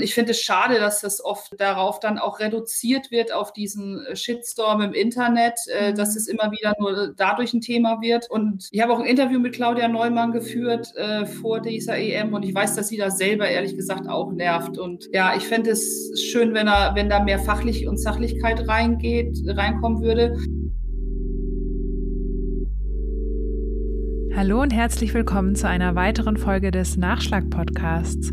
Ich finde es schade, dass das oft darauf dann auch reduziert wird, auf diesen Shitstorm im Internet, äh, mhm. dass es immer wieder nur dadurch ein Thema wird. Und ich habe auch ein Interview mit Claudia Neumann geführt äh, vor dieser EM und ich weiß, dass sie da selber ehrlich gesagt auch nervt. Und ja, ich fände es schön, wenn, er, wenn da mehr Fachlich und Sachlichkeit reingeht, reinkommen würde. Hallo und herzlich willkommen zu einer weiteren Folge des Nachschlag-Podcasts.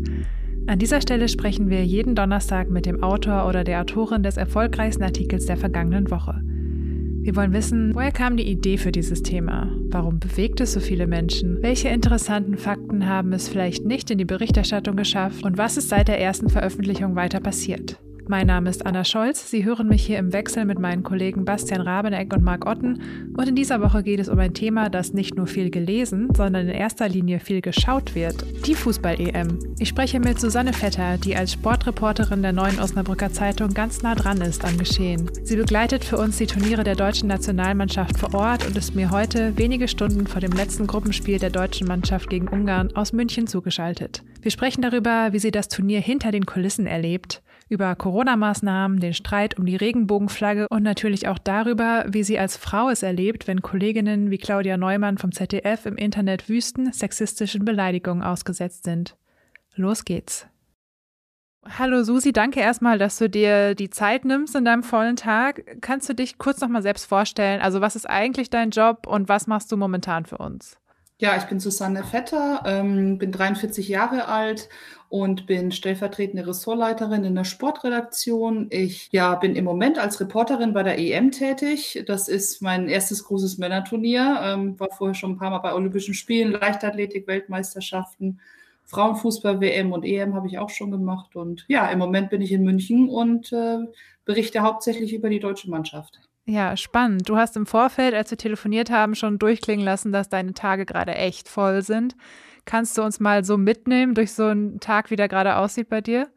An dieser Stelle sprechen wir jeden Donnerstag mit dem Autor oder der Autorin des erfolgreichsten Artikels der vergangenen Woche. Wir wollen wissen, woher kam die Idee für dieses Thema? Warum bewegt es so viele Menschen? Welche interessanten Fakten haben es vielleicht nicht in die Berichterstattung geschafft? Und was ist seit der ersten Veröffentlichung weiter passiert? Mein Name ist Anna Scholz. Sie hören mich hier im Wechsel mit meinen Kollegen Bastian Rabeneck und Marc Otten. Und in dieser Woche geht es um ein Thema, das nicht nur viel gelesen, sondern in erster Linie viel geschaut wird. Die Fußball-EM. Ich spreche mit Susanne Vetter, die als Sportreporterin der Neuen Osnabrücker Zeitung ganz nah dran ist am Geschehen. Sie begleitet für uns die Turniere der deutschen Nationalmannschaft vor Ort und ist mir heute, wenige Stunden vor dem letzten Gruppenspiel der deutschen Mannschaft gegen Ungarn, aus München zugeschaltet. Wir sprechen darüber, wie sie das Turnier hinter den Kulissen erlebt, über Corona-Maßnahmen, den Streit um die Regenbogenflagge und natürlich auch darüber, wie sie als Frau es erlebt, wenn Kolleginnen wie Claudia Neumann vom ZDF im Internet wüsten sexistischen Beleidigungen ausgesetzt sind. Los geht's. Hallo Susi, danke erstmal, dass du dir die Zeit nimmst in deinem vollen Tag. Kannst du dich kurz nochmal selbst vorstellen? Also was ist eigentlich dein Job und was machst du momentan für uns? Ja, ich bin Susanne Vetter, ähm, bin 43 Jahre alt und bin stellvertretende Ressortleiterin in der Sportredaktion. Ich ja, bin im Moment als Reporterin bei der EM tätig. Das ist mein erstes großes Männerturnier. Ähm, war vorher schon ein paar Mal bei Olympischen Spielen, Leichtathletik, Weltmeisterschaften, Frauenfußball, WM und EM habe ich auch schon gemacht. Und ja, im Moment bin ich in München und äh, berichte hauptsächlich über die deutsche Mannschaft. Ja, spannend. Du hast im Vorfeld, als wir telefoniert haben, schon durchklingen lassen, dass deine Tage gerade echt voll sind. Kannst du uns mal so mitnehmen durch so einen Tag, wie der gerade aussieht bei dir?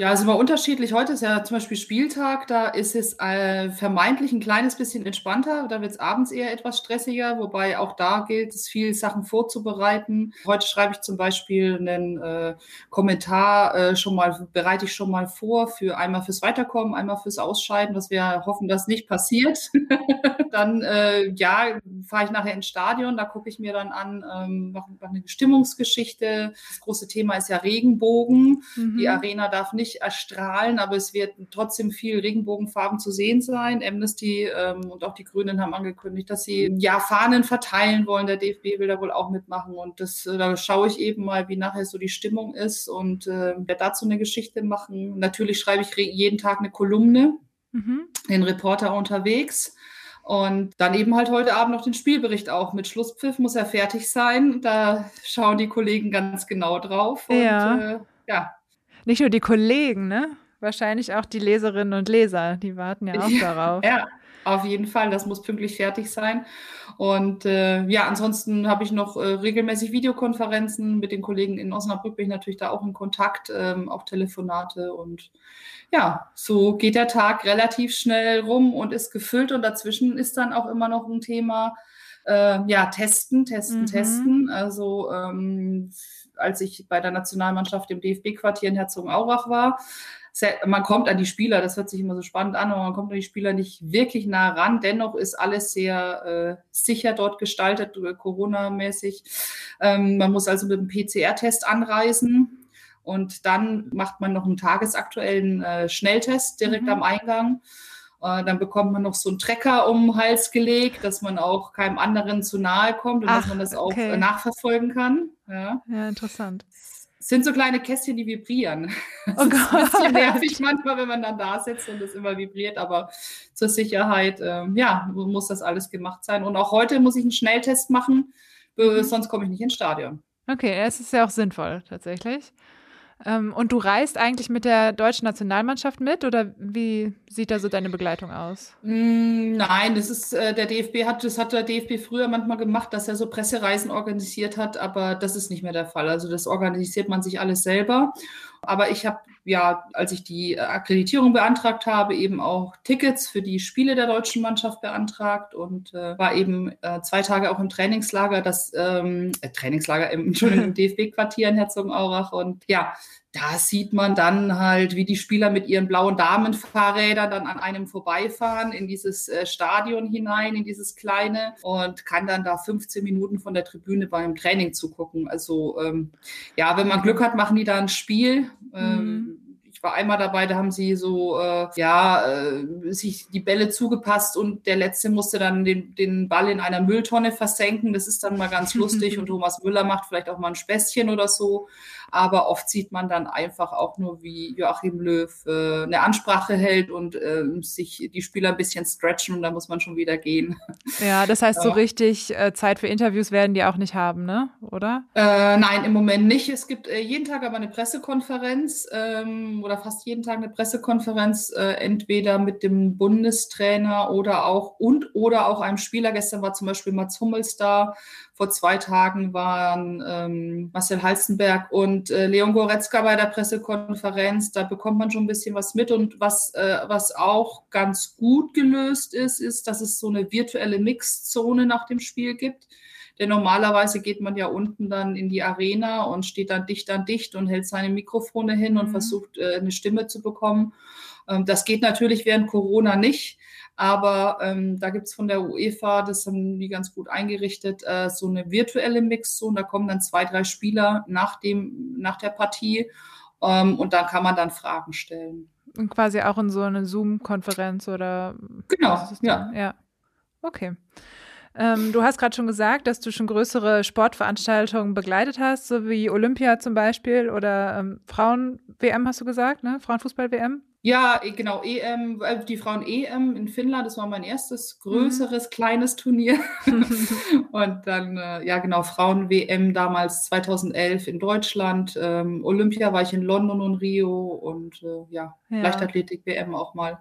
Ja, es ist immer unterschiedlich. Heute ist ja zum Beispiel Spieltag, da ist es äh, vermeintlich ein kleines bisschen entspannter. Da wird es abends eher etwas stressiger, wobei auch da gilt es, viel Sachen vorzubereiten. Heute schreibe ich zum Beispiel einen äh, Kommentar äh, schon mal, bereite ich schon mal vor für einmal fürs Weiterkommen, einmal fürs Ausscheiden, dass wir hoffen, dass nicht passiert. dann, äh, ja, fahre ich nachher ins Stadion, da gucke ich mir dann an, ähm, noch, noch eine Stimmungsgeschichte. Das große Thema ist ja Regenbogen. Mhm. Die Arena darf nicht nicht erstrahlen, aber es wird trotzdem viel Regenbogenfarben zu sehen sein. Amnesty ähm, und auch die Grünen haben angekündigt, dass sie ja Fahnen verteilen wollen. Der DFB will da wohl auch mitmachen und das, äh, da schaue ich eben mal, wie nachher so die Stimmung ist und äh, werde dazu eine Geschichte machen. Natürlich schreibe ich jeden Tag eine Kolumne, mhm. den Reporter unterwegs. Und dann eben halt heute Abend noch den Spielbericht auch. Mit Schlusspfiff muss er fertig sein. Da schauen die Kollegen ganz genau drauf. Und, ja. Äh, ja, nicht nur die Kollegen, ne? Wahrscheinlich auch die Leserinnen und Leser, die warten ja auch ja, darauf. Ja, auf jeden Fall, das muss pünktlich fertig sein. Und äh, ja, ansonsten habe ich noch äh, regelmäßig Videokonferenzen mit den Kollegen in Osnabrück, bin ich natürlich da auch in Kontakt, ähm, auch Telefonate und ja, so geht der Tag relativ schnell rum und ist gefüllt und dazwischen ist dann auch immer noch ein Thema, äh, ja, testen, testen, mhm. testen. Also ähm, als ich bei der Nationalmannschaft im DFB-Quartier in Herzogenaurach war. Man kommt an die Spieler, das hört sich immer so spannend an, aber man kommt an die Spieler nicht wirklich nah ran. Dennoch ist alles sehr äh, sicher dort gestaltet, äh, Corona-mäßig. Ähm, man muss also mit einem PCR-Test anreisen und dann macht man noch einen tagesaktuellen äh, Schnelltest direkt mhm. am Eingang. Äh, dann bekommt man noch so einen Trecker um den Hals gelegt, dass man auch keinem anderen zu nahe kommt und Ach, dass man das auch okay. nachverfolgen kann. Ja. ja, interessant. Es sind so kleine Kästchen, die vibrieren. Das oh ist ein bisschen nervig manchmal, wenn man dann da sitzt und es immer vibriert, aber zur Sicherheit, ähm, ja, muss das alles gemacht sein. Und auch heute muss ich einen Schnelltest machen, mhm. sonst komme ich nicht ins Stadion. Okay, es ist ja auch sinnvoll, tatsächlich. Ähm, und du reist eigentlich mit der deutschen Nationalmannschaft mit oder wie sieht da so deine Begleitung aus? Mm, nein, das ist äh, der DFB hat das hat der DFB früher manchmal gemacht, dass er so Pressereisen organisiert hat, aber das ist nicht mehr der Fall. Also das organisiert man sich alles selber. Aber ich habe ja, als ich die Akkreditierung beantragt habe, eben auch Tickets für die Spiele der deutschen Mannschaft beantragt und äh, war eben äh, zwei Tage auch im Trainingslager, das ähm, äh, Trainingslager im, im DFB-Quartier in Herzogenaurach und ja, da sieht man dann halt, wie die Spieler mit ihren blauen Damenfahrrädern dann an einem vorbeifahren in dieses äh, Stadion hinein, in dieses kleine und kann dann da 15 Minuten von der Tribüne beim Training zugucken. Also ähm, ja, wenn man Glück hat, machen die da ein Spiel. Ähm, mhm ich war einmal dabei, da haben sie so, äh, ja, äh, sich die Bälle zugepasst und der Letzte musste dann den, den Ball in einer Mülltonne versenken. Das ist dann mal ganz lustig und Thomas Müller macht vielleicht auch mal ein Späßchen oder so. Aber oft sieht man dann einfach auch nur, wie Joachim Löw äh, eine Ansprache hält und äh, sich die Spieler ein bisschen stretchen und dann muss man schon wieder gehen. Ja, das heißt, so richtig äh, Zeit für Interviews werden die auch nicht haben, ne? Oder? Äh, nein, im Moment nicht. Es gibt äh, jeden Tag aber eine Pressekonferenz ähm, oder fast jeden Tag eine Pressekonferenz, äh, entweder mit dem Bundestrainer oder auch und oder auch einem Spieler. Gestern war zum Beispiel Mats Hummels da. Vor zwei Tagen waren ähm, Marcel Halstenberg und äh, Leon Goretzka bei der Pressekonferenz. Da bekommt man schon ein bisschen was mit. Und was, äh, was auch ganz gut gelöst ist, ist, dass es so eine virtuelle Mixzone nach dem Spiel gibt. Denn normalerweise geht man ja unten dann in die Arena und steht dann dicht an dicht und hält seine Mikrofone hin und mhm. versucht, äh, eine Stimme zu bekommen. Ähm, das geht natürlich während Corona nicht. Aber ähm, da gibt es von der UEFA, das haben die ganz gut eingerichtet, äh, so eine virtuelle Mixzone. Da kommen dann zwei, drei Spieler nach, dem, nach der Partie ähm, und dann kann man dann Fragen stellen. Und quasi auch in so eine Zoom-Konferenz oder? Genau, ja. Ja, okay. Ähm, du hast gerade schon gesagt, dass du schon größere Sportveranstaltungen begleitet hast, so wie Olympia zum Beispiel oder ähm, Frauen-WM hast du gesagt, ne? Frauenfußball-WM? Ja, genau, EM, äh, die Frauen-EM in Finnland, das war mein erstes größeres, mhm. kleines Turnier. und dann, äh, ja genau, Frauen-WM damals 2011 in Deutschland. Ähm, Olympia war ich in London und Rio und äh, ja, ja. Leichtathletik-WM auch mal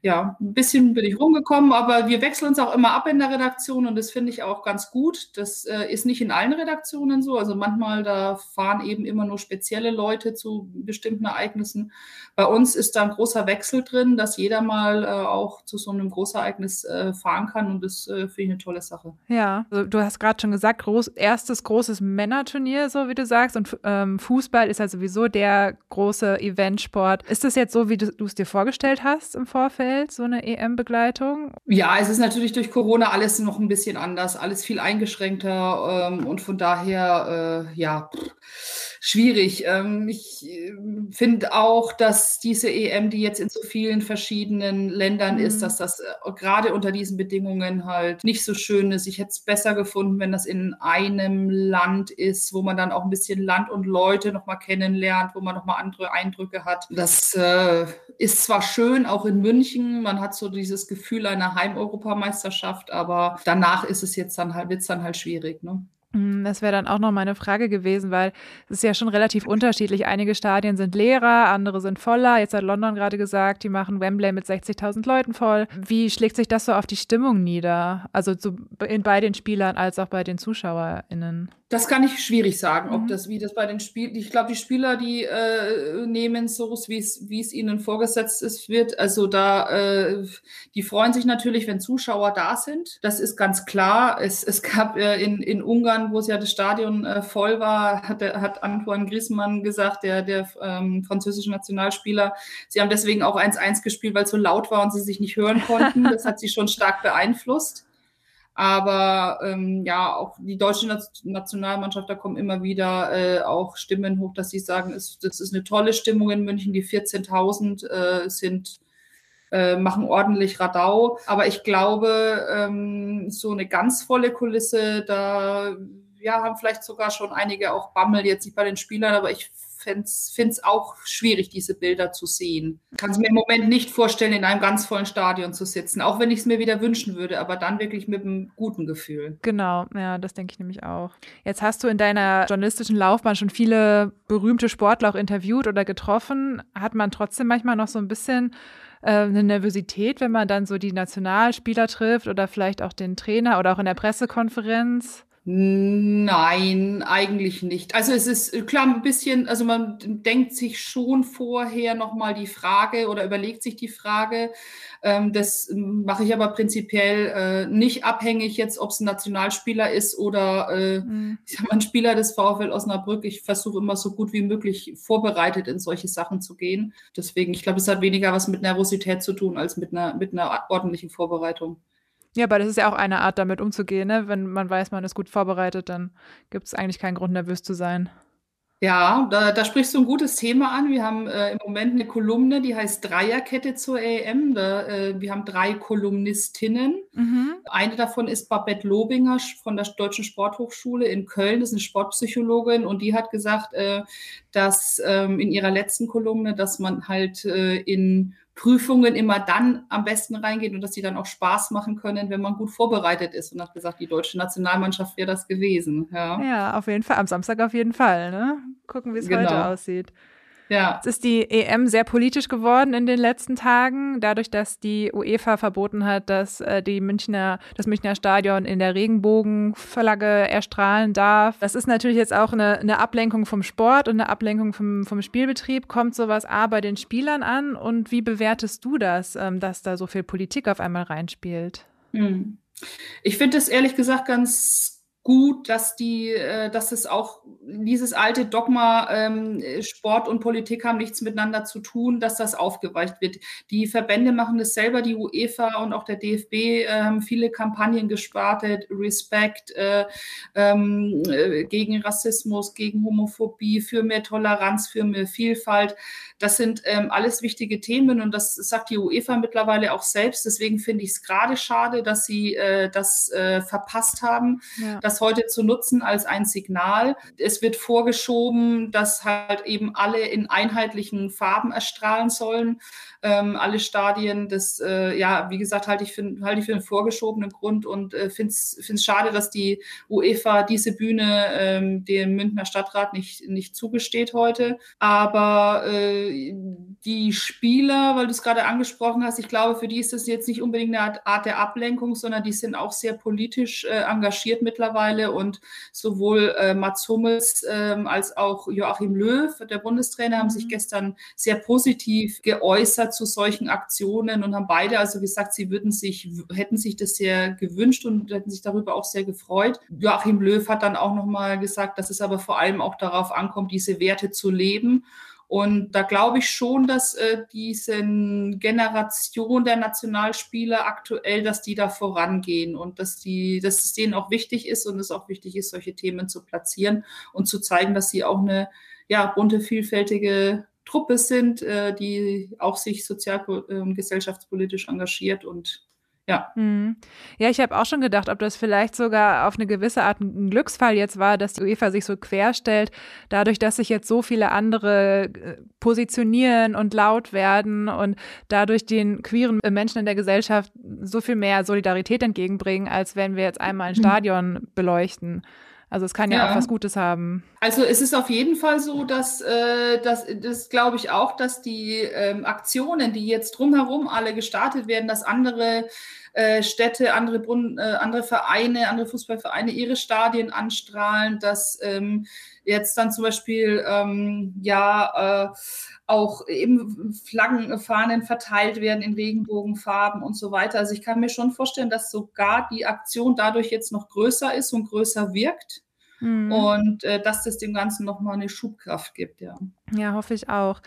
ja, ein bisschen bin ich rumgekommen, aber wir wechseln uns auch immer ab in der Redaktion und das finde ich auch ganz gut. Das äh, ist nicht in allen Redaktionen so. Also manchmal, da fahren eben immer nur spezielle Leute zu bestimmten Ereignissen. Bei uns ist da ein großer Wechsel drin, dass jeder mal äh, auch zu so einem Großereignis äh, fahren kann und das äh, finde ich eine tolle Sache. Ja, also du hast gerade schon gesagt, groß, erstes großes Männerturnier, so wie du sagst, und ähm, Fußball ist ja sowieso der große Eventsport. Ist das jetzt so, wie du es dir vorgestellt hast im Vorfeld? Welt, so eine EM-Begleitung? Ja, es ist natürlich durch Corona alles noch ein bisschen anders, alles viel eingeschränkter ähm, und von daher, äh, ja. Pff schwierig. Ähm, ich äh, finde auch, dass diese EM, die jetzt in so vielen verschiedenen Ländern mhm. ist, dass das äh, gerade unter diesen Bedingungen halt nicht so schön ist. Ich hätte es besser gefunden, wenn das in einem Land ist, wo man dann auch ein bisschen Land und Leute nochmal kennenlernt, wo man nochmal andere Eindrücke hat. Das äh, ist zwar schön, auch in München, man hat so dieses Gefühl einer Heimeuropameisterschaft, aber danach ist es jetzt dann halt, wird es dann halt schwierig. Ne? Hm, das wäre dann auch noch meine Frage gewesen, weil es ist ja schon relativ unterschiedlich. Einige Stadien sind leerer, andere sind voller. Jetzt hat London gerade gesagt, die machen Wembley mit 60.000 Leuten voll. Wie schlägt sich das so auf die Stimmung nieder? Also in, bei den Spielern als auch bei den ZuschauerInnen? Das kann ich schwierig sagen, ob mhm. das, wie das bei den Spielen, ich glaube, die Spieler, die äh, nehmen so, wie es, wie es ihnen vorgesetzt ist, wird. Also da, äh, die freuen sich natürlich, wenn Zuschauer da sind. Das ist ganz klar. Es, es gab äh, in, in Ungarn, wo es ja das Stadion äh, voll war, hat, hat Antoine Griezmann gesagt, der, der ähm, französische Nationalspieler, sie haben deswegen auch 1-1 gespielt, weil es so laut war und sie sich nicht hören konnten. Das hat sie schon stark beeinflusst. Aber ähm, ja, auch die deutsche Nationalmannschaft, da kommen immer wieder äh, auch Stimmen hoch, dass sie sagen, es, das ist eine tolle Stimmung in München. Die 14.000 äh, sind äh, machen ordentlich Radau. Aber ich glaube, ähm, so eine ganz volle Kulisse, da ja, haben vielleicht sogar schon einige auch Bammel, jetzt nicht bei den Spielern, aber ich finde es auch schwierig, diese Bilder zu sehen. Kann es mir im Moment nicht vorstellen, in einem ganz vollen Stadion zu sitzen, auch wenn ich es mir wieder wünschen würde, aber dann wirklich mit einem guten Gefühl. Genau, ja, das denke ich nämlich auch. Jetzt hast du in deiner journalistischen Laufbahn schon viele berühmte Sportler auch interviewt oder getroffen. Hat man trotzdem manchmal noch so ein bisschen äh, eine Nervosität, wenn man dann so die Nationalspieler trifft oder vielleicht auch den Trainer oder auch in der Pressekonferenz? Nein, eigentlich nicht. Also es ist äh, klar ein bisschen, also man denkt sich schon vorher nochmal die Frage oder überlegt sich die Frage. Ähm, das mache ich aber prinzipiell äh, nicht abhängig jetzt, ob es ein Nationalspieler ist oder äh, mhm. ich sag mal, ein Spieler des VfL Osnabrück. Ich versuche immer so gut wie möglich vorbereitet in solche Sachen zu gehen. Deswegen, ich glaube, es hat weniger was mit Nervosität zu tun als mit einer, mit einer ordentlichen Vorbereitung. Ja, aber das ist ja auch eine Art, damit umzugehen. Ne? Wenn man weiß, man ist gut vorbereitet, dann gibt es eigentlich keinen Grund, nervös zu sein. Ja, da, da sprichst du ein gutes Thema an. Wir haben äh, im Moment eine Kolumne, die heißt Dreierkette zur EM. Da, äh, wir haben drei Kolumnistinnen. Mhm. Eine davon ist Babette Lobinger von der Deutschen Sporthochschule in Köln. Das ist eine Sportpsychologin und die hat gesagt, äh, dass ähm, in ihrer letzten Kolumne, dass man halt äh, in Prüfungen immer dann am besten reingeht und dass sie dann auch Spaß machen können, wenn man gut vorbereitet ist. Und hat gesagt, die deutsche Nationalmannschaft wäre das gewesen. Ja. ja, auf jeden Fall. Am Samstag auf jeden Fall. Ne? Gucken, wie es genau. heute aussieht. Ja. Es ist die EM sehr politisch geworden in den letzten Tagen, dadurch, dass die UEFA verboten hat, dass äh, die Münchner, das Münchner Stadion in der Regenbogenflagge erstrahlen darf. Das ist natürlich jetzt auch eine, eine Ablenkung vom Sport und eine Ablenkung vom, vom Spielbetrieb. Kommt sowas A bei den Spielern an und wie bewertest du das, ähm, dass da so viel Politik auf einmal reinspielt? Hm. Ich finde es ehrlich gesagt ganz gut, dass die, äh, dass es auch dieses alte Dogma ähm, Sport und Politik haben nichts miteinander zu tun, dass das aufgeweicht wird. Die Verbände machen das selber, die UEFA und auch der DFB äh, haben viele Kampagnen gestartet, Respect äh, ähm, äh, gegen Rassismus, gegen Homophobie, für mehr Toleranz, für mehr Vielfalt. Das sind ähm, alles wichtige Themen und das sagt die UEFA mittlerweile auch selbst. Deswegen finde ich es gerade schade, dass sie äh, das äh, verpasst haben. Ja. Dass heute zu nutzen als ein Signal. Es wird vorgeschoben, dass halt eben alle in einheitlichen Farben erstrahlen sollen ähm, alle Stadien. Das, äh, ja, wie gesagt, halte ich für, ich für einen vorgeschobenen Grund und äh, finde es schade, dass die UEFA diese Bühne ähm, dem Münchner Stadtrat nicht, nicht zugesteht heute. Aber äh, die Spieler, weil du es gerade angesprochen hast, ich glaube, für die ist das jetzt nicht unbedingt eine Art der Ablenkung, sondern die sind auch sehr politisch äh, engagiert mittlerweile und sowohl äh, Mats Hummels ähm, als auch Joachim Löw, der Bundestrainer, haben sich mhm. gestern sehr positiv geäußert zu solchen Aktionen und haben beide also gesagt, sie würden sich, hätten sich das sehr gewünscht und hätten sich darüber auch sehr gefreut. Joachim Löw hat dann auch nochmal gesagt, dass es aber vor allem auch darauf ankommt, diese Werte zu leben. Und da glaube ich schon, dass äh, diese Generation der Nationalspieler aktuell, dass die da vorangehen und dass die, dass es denen auch wichtig ist und es auch wichtig ist, solche Themen zu platzieren und zu zeigen, dass sie auch eine ja, bunte, vielfältige Truppe sind, äh, die auch sich sozial- und ähm, gesellschaftspolitisch engagiert und ja. Hm. Ja, ich habe auch schon gedacht, ob das vielleicht sogar auf eine gewisse Art ein Glücksfall jetzt war, dass die UEFA sich so querstellt, dadurch, dass sich jetzt so viele andere äh, positionieren und laut werden und dadurch den queeren Menschen in der Gesellschaft so viel mehr Solidarität entgegenbringen, als wenn wir jetzt einmal ein mhm. Stadion beleuchten. Also es kann ja, ja, auch was Gutes haben. Also es ist auf jeden Fall so, dass äh, das, das glaube ich auch, dass die ähm, Aktionen, die jetzt drumherum alle gestartet werden, dass andere äh, Städte, andere, Brunnen, äh, andere Vereine, andere Fußballvereine ihre Stadien anstrahlen, dass ähm, jetzt dann zum Beispiel ähm, ja äh, auch eben Flaggen, Fahnen verteilt werden in Regenbogenfarben und so weiter. Also ich kann mir schon vorstellen, dass sogar die Aktion dadurch jetzt noch größer ist und größer wirkt. Mhm. Und äh, dass das dem Ganzen nochmal eine Schubkraft gibt, ja. Ja, hoffe ich auch.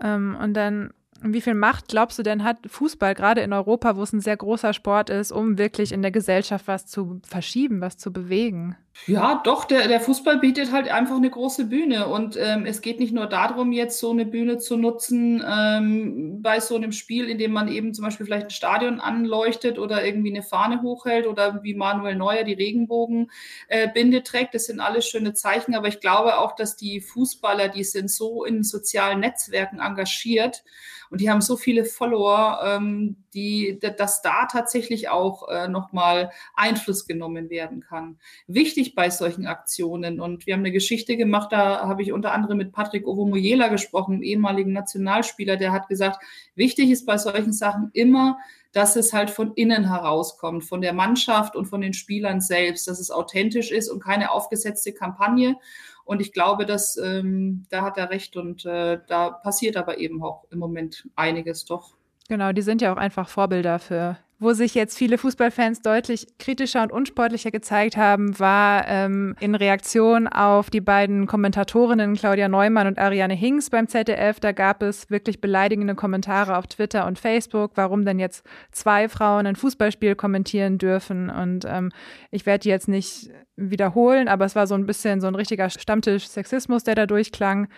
Ähm, und dann wie viel Macht glaubst du denn hat Fußball gerade in Europa, wo es ein sehr großer Sport ist, um wirklich in der Gesellschaft was zu verschieben, was zu bewegen? Ja, doch, der, der Fußball bietet halt einfach eine große Bühne. Und ähm, es geht nicht nur darum, jetzt so eine Bühne zu nutzen ähm, bei so einem Spiel, in dem man eben zum Beispiel vielleicht ein Stadion anleuchtet oder irgendwie eine Fahne hochhält oder wie Manuel Neuer die Regenbogenbinde äh, trägt. Das sind alles schöne Zeichen. Aber ich glaube auch, dass die Fußballer, die sind so in sozialen Netzwerken engagiert und die haben so viele Follower, ähm, die, dass da tatsächlich auch äh, nochmal Einfluss genommen werden kann. Wichtig bei solchen Aktionen. Und wir haben eine Geschichte gemacht, da habe ich unter anderem mit Patrick Ovomoyela gesprochen, ehemaligen Nationalspieler, der hat gesagt, wichtig ist bei solchen Sachen immer, dass es halt von innen herauskommt, von der Mannschaft und von den Spielern selbst, dass es authentisch ist und keine aufgesetzte Kampagne. Und ich glaube, dass ähm, da hat er recht und äh, da passiert aber eben auch im Moment einiges doch. Genau, die sind ja auch einfach Vorbilder für wo sich jetzt viele Fußballfans deutlich kritischer und unsportlicher gezeigt haben, war ähm, in Reaktion auf die beiden Kommentatorinnen Claudia Neumann und Ariane Hinks beim ZDF. Da gab es wirklich beleidigende Kommentare auf Twitter und Facebook, warum denn jetzt zwei Frauen ein Fußballspiel kommentieren dürfen. Und ähm, ich werde die jetzt nicht wiederholen, aber es war so ein bisschen so ein richtiger Stammtisch-Sexismus, der da durchklang.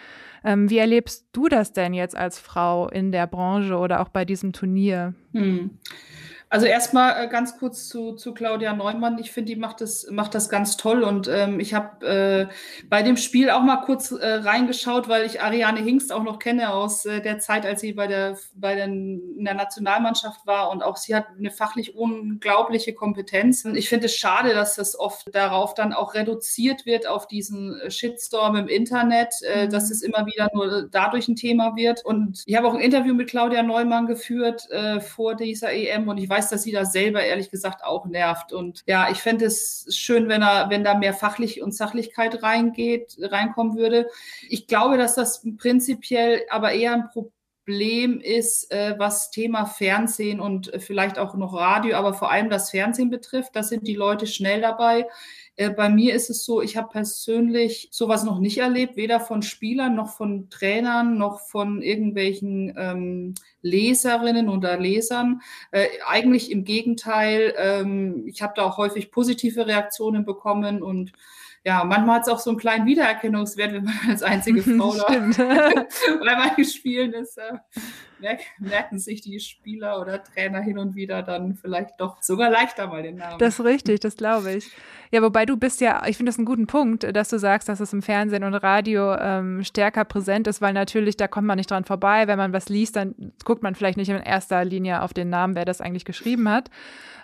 Ähm, wie erlebst du das denn jetzt als Frau in der Branche oder auch bei diesem Turnier? Hm. Also erstmal äh, ganz kurz zu, zu Claudia Neumann. Ich finde, die macht das, macht das ganz toll. Und ähm, ich habe äh, bei dem Spiel auch mal kurz äh, reingeschaut, weil ich Ariane Hingst auch noch kenne aus äh, der Zeit, als sie bei der, bei den, in der Nationalmannschaft war. Und auch sie hat eine fachlich unglaubliche Kompetenz. Und ich finde es schade, dass das oft darauf dann auch reduziert wird, auf diesen Shitstorm im Internet, äh, mhm. dass es immer wieder nur dadurch ein Thema wird. Und ich habe auch ein Interview mit Claudia Neumann geführt äh, vor dieser EM und ich weiß, weiß, dass sie da selber ehrlich gesagt auch nervt. Und ja, ich fände es schön, wenn er, wenn da mehr Fachlich und Sachlichkeit reingeht, reinkommen würde. Ich glaube, dass das prinzipiell aber eher ein Problem ist, äh, was Thema Fernsehen und vielleicht auch noch Radio, aber vor allem das Fernsehen betrifft. Da sind die Leute schnell dabei. Äh, bei mir ist es so, ich habe persönlich sowas noch nicht erlebt, weder von Spielern noch von Trainern noch von irgendwelchen ähm, Leserinnen oder Lesern. Äh, eigentlich im Gegenteil, ähm, ich habe da auch häufig positive Reaktionen bekommen und ja, manchmal hat es auch so einen kleinen Wiedererkennungswert, wenn man als einzige Frau da bei manchen Spielen ist. Äh, merken sich die Spieler oder Trainer hin und wieder dann vielleicht doch sogar leichter mal den Namen. Das ist richtig, das glaube ich. Ja, wobei du bist ja, ich finde das einen guten Punkt, dass du sagst, dass es im Fernsehen und Radio ähm, stärker präsent ist, weil natürlich, da kommt man nicht dran vorbei. Wenn man was liest, dann guckt man vielleicht nicht in erster Linie auf den Namen, wer das eigentlich geschrieben hat.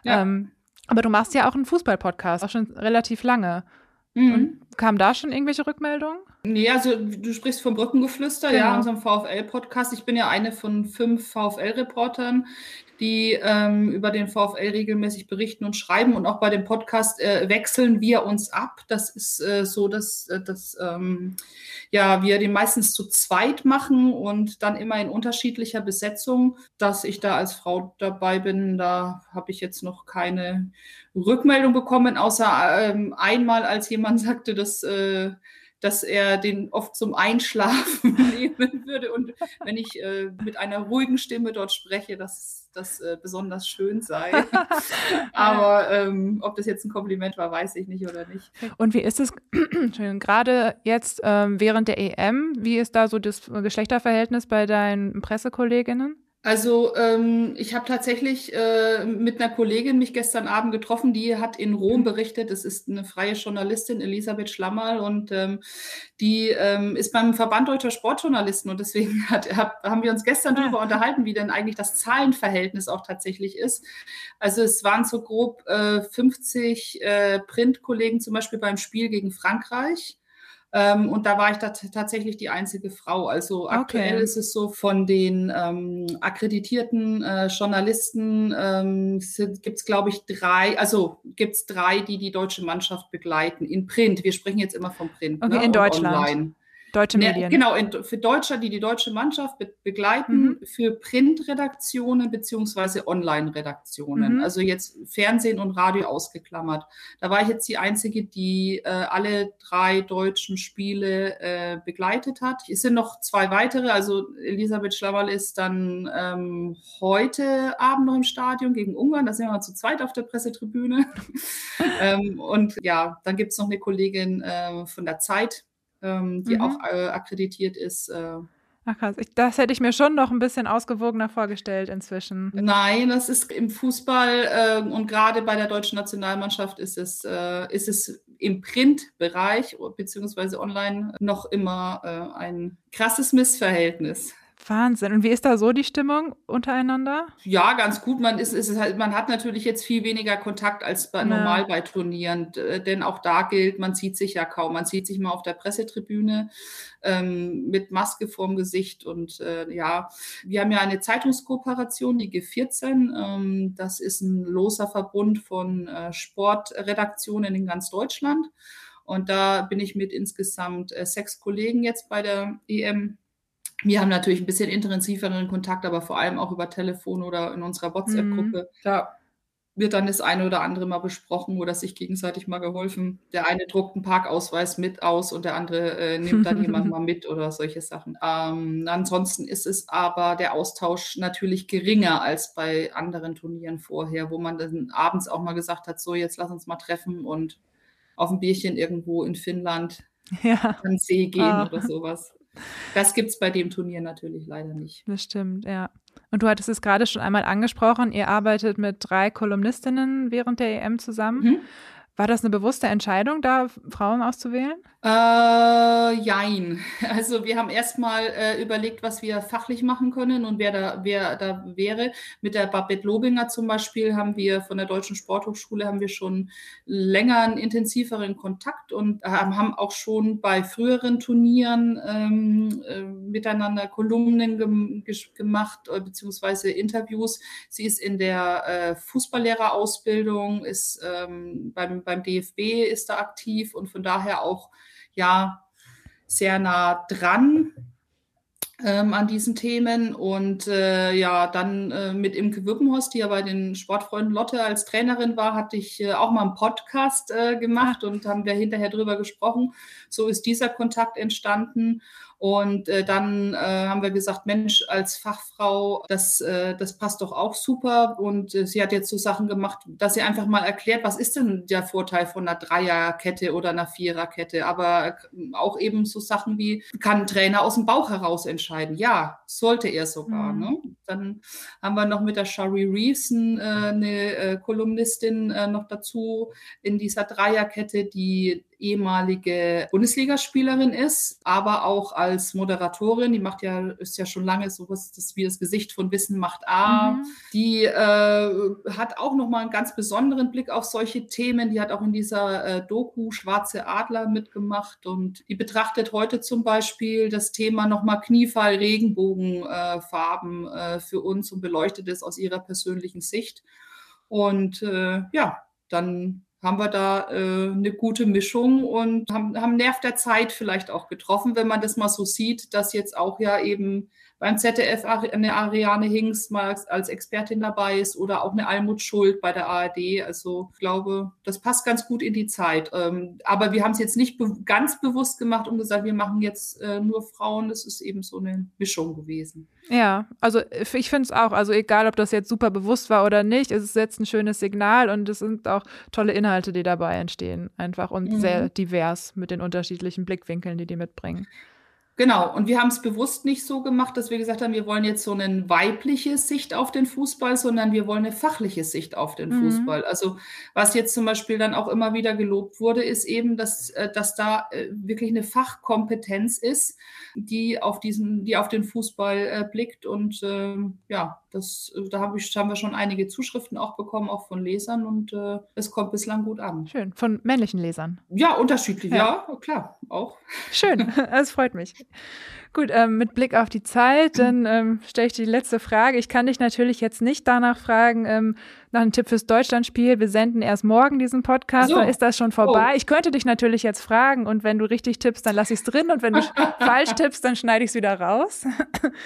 Ja. Ähm, aber du machst ja auch einen Fußball-Podcast, auch schon relativ lange. Mhm. Kam da schon irgendwelche Rückmeldungen? Nee, also du sprichst vom Brückengeflüster, genau. ja, unserem VfL-Podcast. Ich bin ja eine von fünf VfL-Reportern, die ähm, über den VfL regelmäßig berichten und schreiben. Und auch bei dem Podcast äh, wechseln wir uns ab. Das ist äh, so, dass, äh, dass ähm, ja, wir den meistens zu zweit machen und dann immer in unterschiedlicher Besetzung. Dass ich da als Frau dabei bin, da habe ich jetzt noch keine Rückmeldung bekommen, außer ähm, einmal, als jemand sagte, dass äh, dass er den oft zum Einschlafen nehmen würde. Und wenn ich äh, mit einer ruhigen Stimme dort spreche, dass das äh, besonders schön sei. Aber ähm, ob das jetzt ein Kompliment war, weiß ich nicht oder nicht. Und wie ist es gerade jetzt ähm, während der EM? Wie ist da so das Geschlechterverhältnis bei deinen Pressekolleginnen? Also ähm, ich habe tatsächlich äh, mit einer Kollegin mich gestern Abend getroffen, die hat in Rom mhm. berichtet. Das ist eine freie Journalistin, Elisabeth Schlammerl, und ähm, die ähm, ist beim Verband Deutscher Sportjournalisten und deswegen hat, hab, haben wir uns gestern darüber unterhalten, wie denn eigentlich das Zahlenverhältnis auch tatsächlich ist. Also es waren so grob äh, 50 äh, Printkollegen zum Beispiel beim Spiel gegen Frankreich. Ähm, und da war ich da tatsächlich die einzige Frau. Also aktuell okay. ist es so, von den ähm, akkreditierten äh, Journalisten ähm, gibt es, glaube ich, drei, also gibt es drei, die die deutsche Mannschaft begleiten in Print. Wir sprechen jetzt immer vom Print. Okay, ne? in Deutschland. Online. Deutsche Medien. Genau, in, für Deutsche, die die deutsche Mannschaft be begleiten, mhm. für Printredaktionen beziehungsweise Online-Redaktionen. Mhm. Also jetzt Fernsehen und Radio ausgeklammert. Da war ich jetzt die Einzige, die äh, alle drei deutschen Spiele äh, begleitet hat. Es sind noch zwei weitere. Also Elisabeth Schlawal ist dann ähm, heute Abend noch im Stadion gegen Ungarn. Da sind wir mal zu zweit auf der Pressetribüne. ähm, und ja, dann gibt es noch eine Kollegin äh, von der Zeit ähm, die mhm. auch äh, akkreditiert ist. Äh, Ach krass, ich, das hätte ich mir schon noch ein bisschen ausgewogener vorgestellt inzwischen. Nein, das ist im Fußball äh, und gerade bei der deutschen Nationalmannschaft ist es, äh, ist es im Printbereich beziehungsweise online noch immer äh, ein krasses Missverhältnis. Wahnsinn. Und wie ist da so die Stimmung untereinander? Ja, ganz gut. Man ist, ist halt, man hat natürlich jetzt viel weniger Kontakt als bei, ja. normal bei Turnieren, denn auch da gilt, man sieht sich ja kaum. Man sieht sich mal auf der Pressetribüne ähm, mit Maske vorm Gesicht und äh, ja, wir haben ja eine Zeitungskooperation, die G14. Ähm, das ist ein loser Verbund von äh, Sportredaktionen in ganz Deutschland. Und da bin ich mit insgesamt äh, sechs Kollegen jetzt bei der EM wir haben natürlich ein bisschen intensiveren Kontakt, aber vor allem auch über Telefon oder in unserer WhatsApp-Gruppe. Mhm. Da wird dann das eine oder andere mal besprochen oder sich gegenseitig mal geholfen. Der eine druckt einen Parkausweis mit aus und der andere äh, nimmt dann jemand mal mit oder solche Sachen. Ähm, ansonsten ist es aber der Austausch natürlich geringer als bei anderen Turnieren vorher, wo man dann abends auch mal gesagt hat, so jetzt lass uns mal treffen und auf ein Bierchen irgendwo in Finnland ja. an den See gehen ah. oder sowas. Das gibt es bei dem Turnier natürlich leider nicht. Das stimmt, ja. Und du hattest es gerade schon einmal angesprochen, ihr arbeitet mit drei Kolumnistinnen während der EM zusammen. Mhm. War das eine bewusste Entscheidung, da Frauen auszuwählen? Äh, jein. Also wir haben erstmal äh, überlegt, was wir fachlich machen können und wer da, wer da wäre. Mit der Babette Lobinger zum Beispiel haben wir von der Deutschen Sporthochschule haben wir schon länger einen intensiveren Kontakt und äh, haben auch schon bei früheren Turnieren ähm, äh, miteinander Kolumnen gem gemacht, äh, beziehungsweise Interviews. Sie ist in der äh, Fußballlehrerausbildung, ist ähm, beim, beim DFB ist da aktiv und von daher auch ja sehr nah dran ähm, an diesen Themen. Und äh, ja, dann äh, mit Imke Wippenhorst, die ja bei den Sportfreunden Lotte als Trainerin war, hatte ich äh, auch mal einen Podcast äh, gemacht ah. und haben wir hinterher drüber gesprochen. So ist dieser Kontakt entstanden. Und äh, dann äh, haben wir gesagt, Mensch, als Fachfrau, das, äh, das passt doch auch super. Und äh, sie hat jetzt so Sachen gemacht, dass sie einfach mal erklärt, was ist denn der Vorteil von einer Dreierkette oder einer Viererkette. Aber auch eben so Sachen wie, kann ein Trainer aus dem Bauch heraus entscheiden? Ja, sollte er sogar. Mhm. Ne? Dann haben wir noch mit der Shari Reeves äh, eine äh, Kolumnistin äh, noch dazu in dieser Dreierkette, die ehemalige Bundesligaspielerin ist, aber auch als Moderatorin. Die macht ja, ist ja schon lange sowas, das wie das Gesicht von Wissen macht A. Mhm. Die äh, hat auch nochmal einen ganz besonderen Blick auf solche Themen. Die hat auch in dieser äh, Doku Schwarze Adler mitgemacht und die betrachtet heute zum Beispiel das Thema nochmal Kniefall, Regenbogenfarben äh, für uns und beleuchtet es aus ihrer persönlichen Sicht. Und äh, ja, dann haben wir da äh, eine gute Mischung und haben, haben Nerv der Zeit vielleicht auch getroffen, wenn man das mal so sieht, dass jetzt auch ja eben beim ZDF eine Ariane Hinks mal als Expertin dabei ist oder auch eine Almut Schuld bei der ARD. Also ich glaube, das passt ganz gut in die Zeit. Ähm, aber wir haben es jetzt nicht be ganz bewusst gemacht und gesagt, wir machen jetzt äh, nur Frauen. Das ist eben so eine Mischung gewesen. Ja, also ich finde es auch, also egal, ob das jetzt super bewusst war oder nicht, es ist jetzt ein schönes Signal und es sind auch tolle Inhalte, die dabei entstehen, einfach und mhm. sehr divers mit den unterschiedlichen Blickwinkeln, die die mitbringen. Genau, und wir haben es bewusst nicht so gemacht, dass wir gesagt haben, wir wollen jetzt so eine weibliche Sicht auf den Fußball, sondern wir wollen eine fachliche Sicht auf den mhm. Fußball. Also was jetzt zum Beispiel dann auch immer wieder gelobt wurde, ist eben, dass, äh, dass da äh, wirklich eine Fachkompetenz ist, die auf diesen, die auf den Fußball äh, blickt. Und äh, ja, das, da hab ich, haben wir schon einige Zuschriften auch bekommen, auch von Lesern und äh, es kommt bislang gut an. Schön, von männlichen Lesern. Ja, unterschiedlich, ja, ja klar, auch. Schön, das freut mich. Gut, ähm, mit Blick auf die Zeit, dann ähm, stelle ich die letzte Frage. Ich kann dich natürlich jetzt nicht danach fragen, ähm, nach einem Tipp fürs Deutschlandspiel. Wir senden erst morgen diesen Podcast, so. dann ist das schon vorbei. Oh. Ich könnte dich natürlich jetzt fragen und wenn du richtig tippst, dann lasse ich es drin und wenn du falsch tippst, dann schneide ich es wieder raus.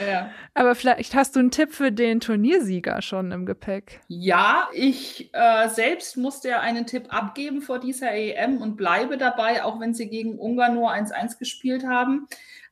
Ja. Aber vielleicht hast du einen Tipp für den Turniersieger schon im Gepäck. Ja, ich äh, selbst musste ja einen Tipp abgeben vor dieser EM und bleibe dabei, auch wenn sie gegen Ungarn nur 1-1 gespielt haben.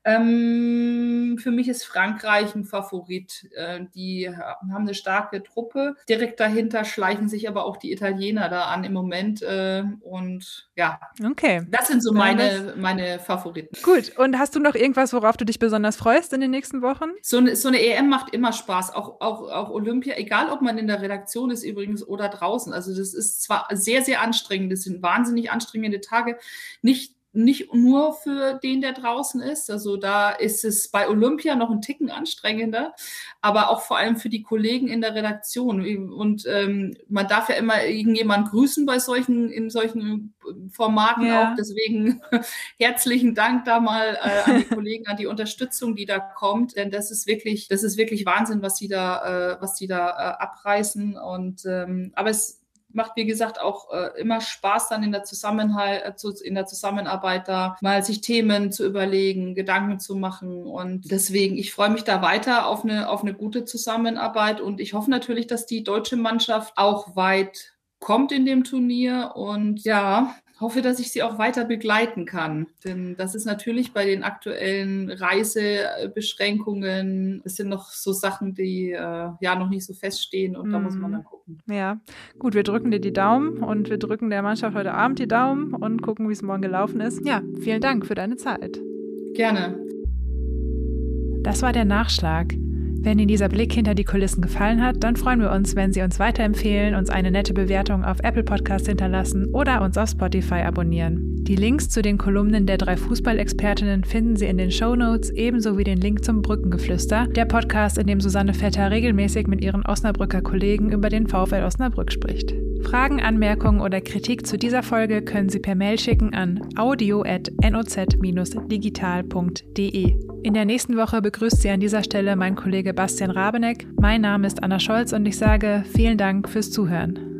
Ähm, für mich ist Frankreich ein Favorit. Äh, die haben eine starke Truppe. Direkt dahinter schleichen sich aber auch die Italiener da an im Moment. Äh, und ja, okay. das sind so meine, meine Favoriten. Gut. Und hast du noch irgendwas, worauf du dich besonders freust in den nächsten Wochen? So eine, so eine EM macht immer Spaß. Auch, auch, auch Olympia, egal ob man in der Redaktion ist übrigens oder draußen. Also das ist zwar sehr, sehr anstrengend. Das sind wahnsinnig anstrengende Tage. Nicht nicht nur für den, der draußen ist. Also da ist es bei Olympia noch ein Ticken anstrengender, aber auch vor allem für die Kollegen in der Redaktion. Und ähm, man darf ja immer irgendjemand grüßen bei solchen, in solchen Formaten ja. auch. Deswegen herzlichen Dank da mal äh, an die Kollegen, an die Unterstützung, die da kommt. Denn das ist wirklich, das ist wirklich Wahnsinn, was die da, äh, was die da äh, abreißen. Und ähm, aber es macht, wie gesagt, auch äh, immer Spaß dann in der, Zusammenhalt, äh, in der Zusammenarbeit da mal sich Themen zu überlegen, Gedanken zu machen. Und deswegen, ich freue mich da weiter auf eine, auf eine gute Zusammenarbeit und ich hoffe natürlich, dass die deutsche Mannschaft auch weit kommt in dem Turnier und ja, hoffe, dass ich sie auch weiter begleiten kann. Denn das ist natürlich bei den aktuellen Reisebeschränkungen, es sind noch so Sachen, die äh, ja noch nicht so feststehen und mm. da muss man dann gucken. Ja, gut, wir drücken dir die Daumen und wir drücken der Mannschaft heute Abend die Daumen und gucken, wie es morgen gelaufen ist. Ja, vielen Dank für deine Zeit. Gerne. Das war der Nachschlag. Wenn Ihnen dieser Blick hinter die Kulissen gefallen hat, dann freuen wir uns, wenn Sie uns weiterempfehlen, uns eine nette Bewertung auf Apple Podcast hinterlassen oder uns auf Spotify abonnieren. Die Links zu den Kolumnen der drei Fußballexpertinnen finden Sie in den Show Notes, ebenso wie den Link zum Brückengeflüster, der Podcast, in dem Susanne Vetter regelmäßig mit ihren Osnabrücker Kollegen über den VfL Osnabrück spricht. Fragen, Anmerkungen oder Kritik zu dieser Folge können Sie per Mail schicken an audio.noz-digital.de. In der nächsten Woche begrüßt Sie an dieser Stelle mein Kollege Bastian Rabeneck. Mein Name ist Anna Scholz und ich sage vielen Dank fürs Zuhören.